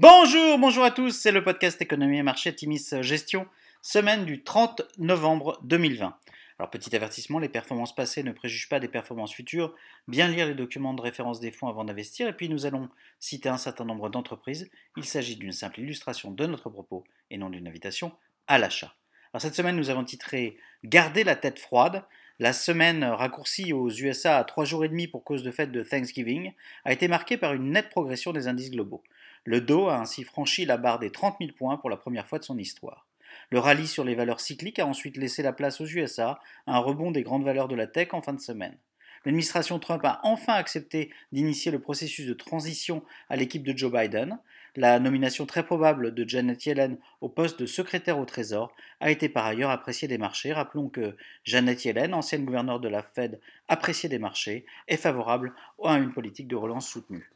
Bonjour, bonjour à tous, c'est le podcast Économie et Marché Timis Gestion, semaine du 30 novembre 2020. Alors petit avertissement, les performances passées ne préjugent pas des performances futures, bien lire les documents de référence des fonds avant d'investir, et puis nous allons citer un certain nombre d'entreprises, il s'agit d'une simple illustration de notre propos et non d'une invitation à l'achat. Alors cette semaine nous avons titré Garder la tête froide, la semaine raccourcie aux USA à 3 jours et demi pour cause de fête de Thanksgiving a été marquée par une nette progression des indices globaux. Le Dow a ainsi franchi la barre des 30 000 points pour la première fois de son histoire. Le rallye sur les valeurs cycliques a ensuite laissé la place aux USA à un rebond des grandes valeurs de la tech en fin de semaine. L'administration Trump a enfin accepté d'initier le processus de transition à l'équipe de Joe Biden. La nomination très probable de Janet Yellen au poste de secrétaire au Trésor a été par ailleurs appréciée des marchés. Rappelons que Janet Yellen, ancienne gouverneure de la Fed appréciée des marchés, est favorable à une politique de relance soutenue.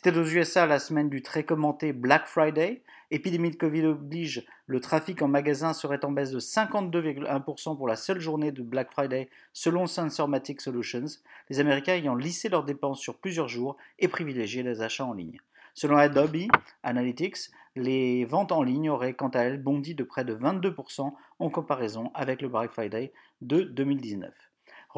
C'était aux USA la semaine du très commenté Black Friday. Épidémie de Covid oblige, le trafic en magasin serait en baisse de 52,1% pour la seule journée de Black Friday selon Sensormatic Solutions, les Américains ayant lissé leurs dépenses sur plusieurs jours et privilégié les achats en ligne. Selon Adobe Analytics, les ventes en ligne auraient quant à elles bondi de près de 22% en comparaison avec le Black Friday de 2019.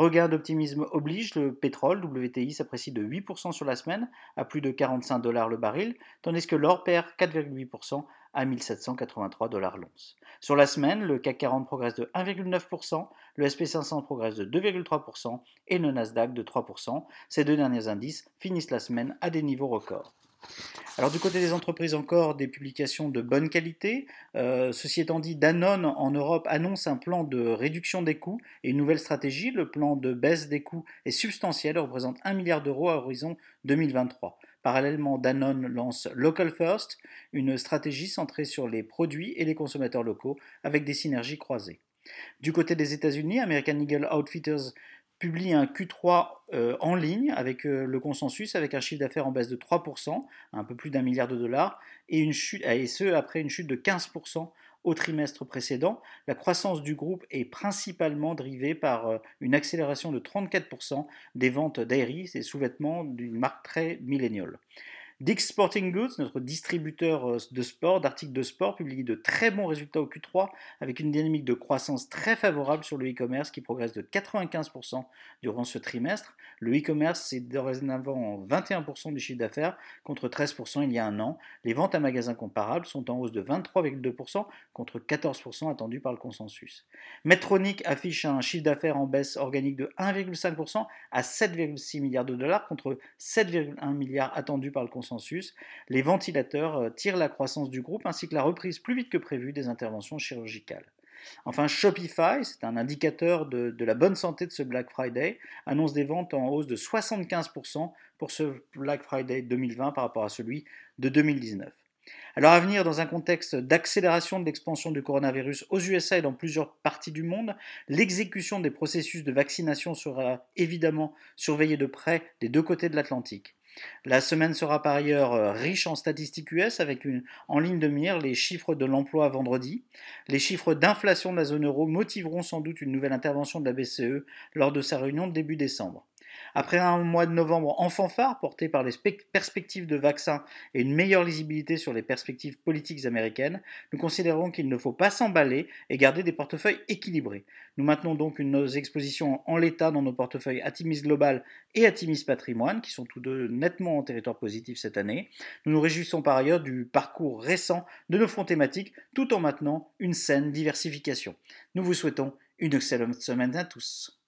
Regain d'optimisme oblige, le pétrole WTI s'apprécie de 8% sur la semaine à plus de 45 dollars le baril, tandis que l'or perd 4,8% à 1783 dollars l'once. Sur la semaine, le CAC 40 progresse de 1,9%, le SP500 progresse de 2,3% et le Nasdaq de 3%. Ces deux derniers indices finissent la semaine à des niveaux records. Alors du côté des entreprises encore, des publications de bonne qualité. Euh, ceci étant dit, Danone en Europe annonce un plan de réduction des coûts et une nouvelle stratégie. Le plan de baisse des coûts est substantiel représente 1 milliard d'euros à horizon 2023. Parallèlement, Danone lance Local First, une stratégie centrée sur les produits et les consommateurs locaux avec des synergies croisées. Du côté des États-Unis, American Eagle Outfitters publie un Q3 euh, en ligne avec euh, le consensus, avec un chiffre d'affaires en baisse de 3%, un peu plus d'un milliard de dollars, et, une chute, et ce après une chute de 15% au trimestre précédent. La croissance du groupe est principalement drivée par euh, une accélération de 34% des ventes d'aéris et sous-vêtements d'une marque très milléniale. Dick's Sporting Goods, notre distributeur euh, de sport, d'articles de sport, publie de très bons résultats au Q3 avec une dynamique de croissance très favorable sur le e-commerce qui progresse de 95% durant ce trimestre. Le e-commerce, c'est dorénavant 21% du chiffre d'affaires contre 13% il y a un an. Les ventes à magasins comparables sont en hausse de 23,2% contre 14% attendu par le consensus. Medtronic affiche un chiffre d'affaires en baisse organique de 1,5% à 7,6 milliards de dollars contre 7,1 milliards attendus par le consensus les ventilateurs euh, tirent la croissance du groupe ainsi que la reprise plus vite que prévu des interventions chirurgicales. Enfin, Shopify, c'est un indicateur de, la bonne santé de ce Black Friday, annonce des ventes en hausse de 75% pour ce Black Friday 2020 par rapport à celui de 2019. Alors à venir, dans un contexte d'accélération de l'expansion du coronavirus aux USA et dans plusieurs parties du monde, l'exécution des processus de vaccination sera évidemment surveillée de près des deux côtés de l'Atlantique. La semaine sera par ailleurs euh, riche en statistiques US avec en ligne de mire les chiffres de l'emploi vendredi. Les chiffres d'inflation de la zone euro motiveront sans doute une nouvelle intervention de la BCE lors de sa réunion de début décembre. Après un mois de novembre en fanfare porté par les perspectives de vaccins et une meilleure lisibilité sur les perspectives politiques américaines, nous considérons qu'il ne faut pas s'emballer et garder des portefeuilles équilibrés. Nous maintenons donc nos expositions en l'état dans nos portefeuilles Atimis Global et Atimis Patrimoine, qui sont tous deux nettement en territoire positif cette année. Nous nous réjouissons par ailleurs du parcours récent de nos fonds thématiques, tout en maintenant une saine diversification. Nous vous souhaitons une excellente semaine à tous.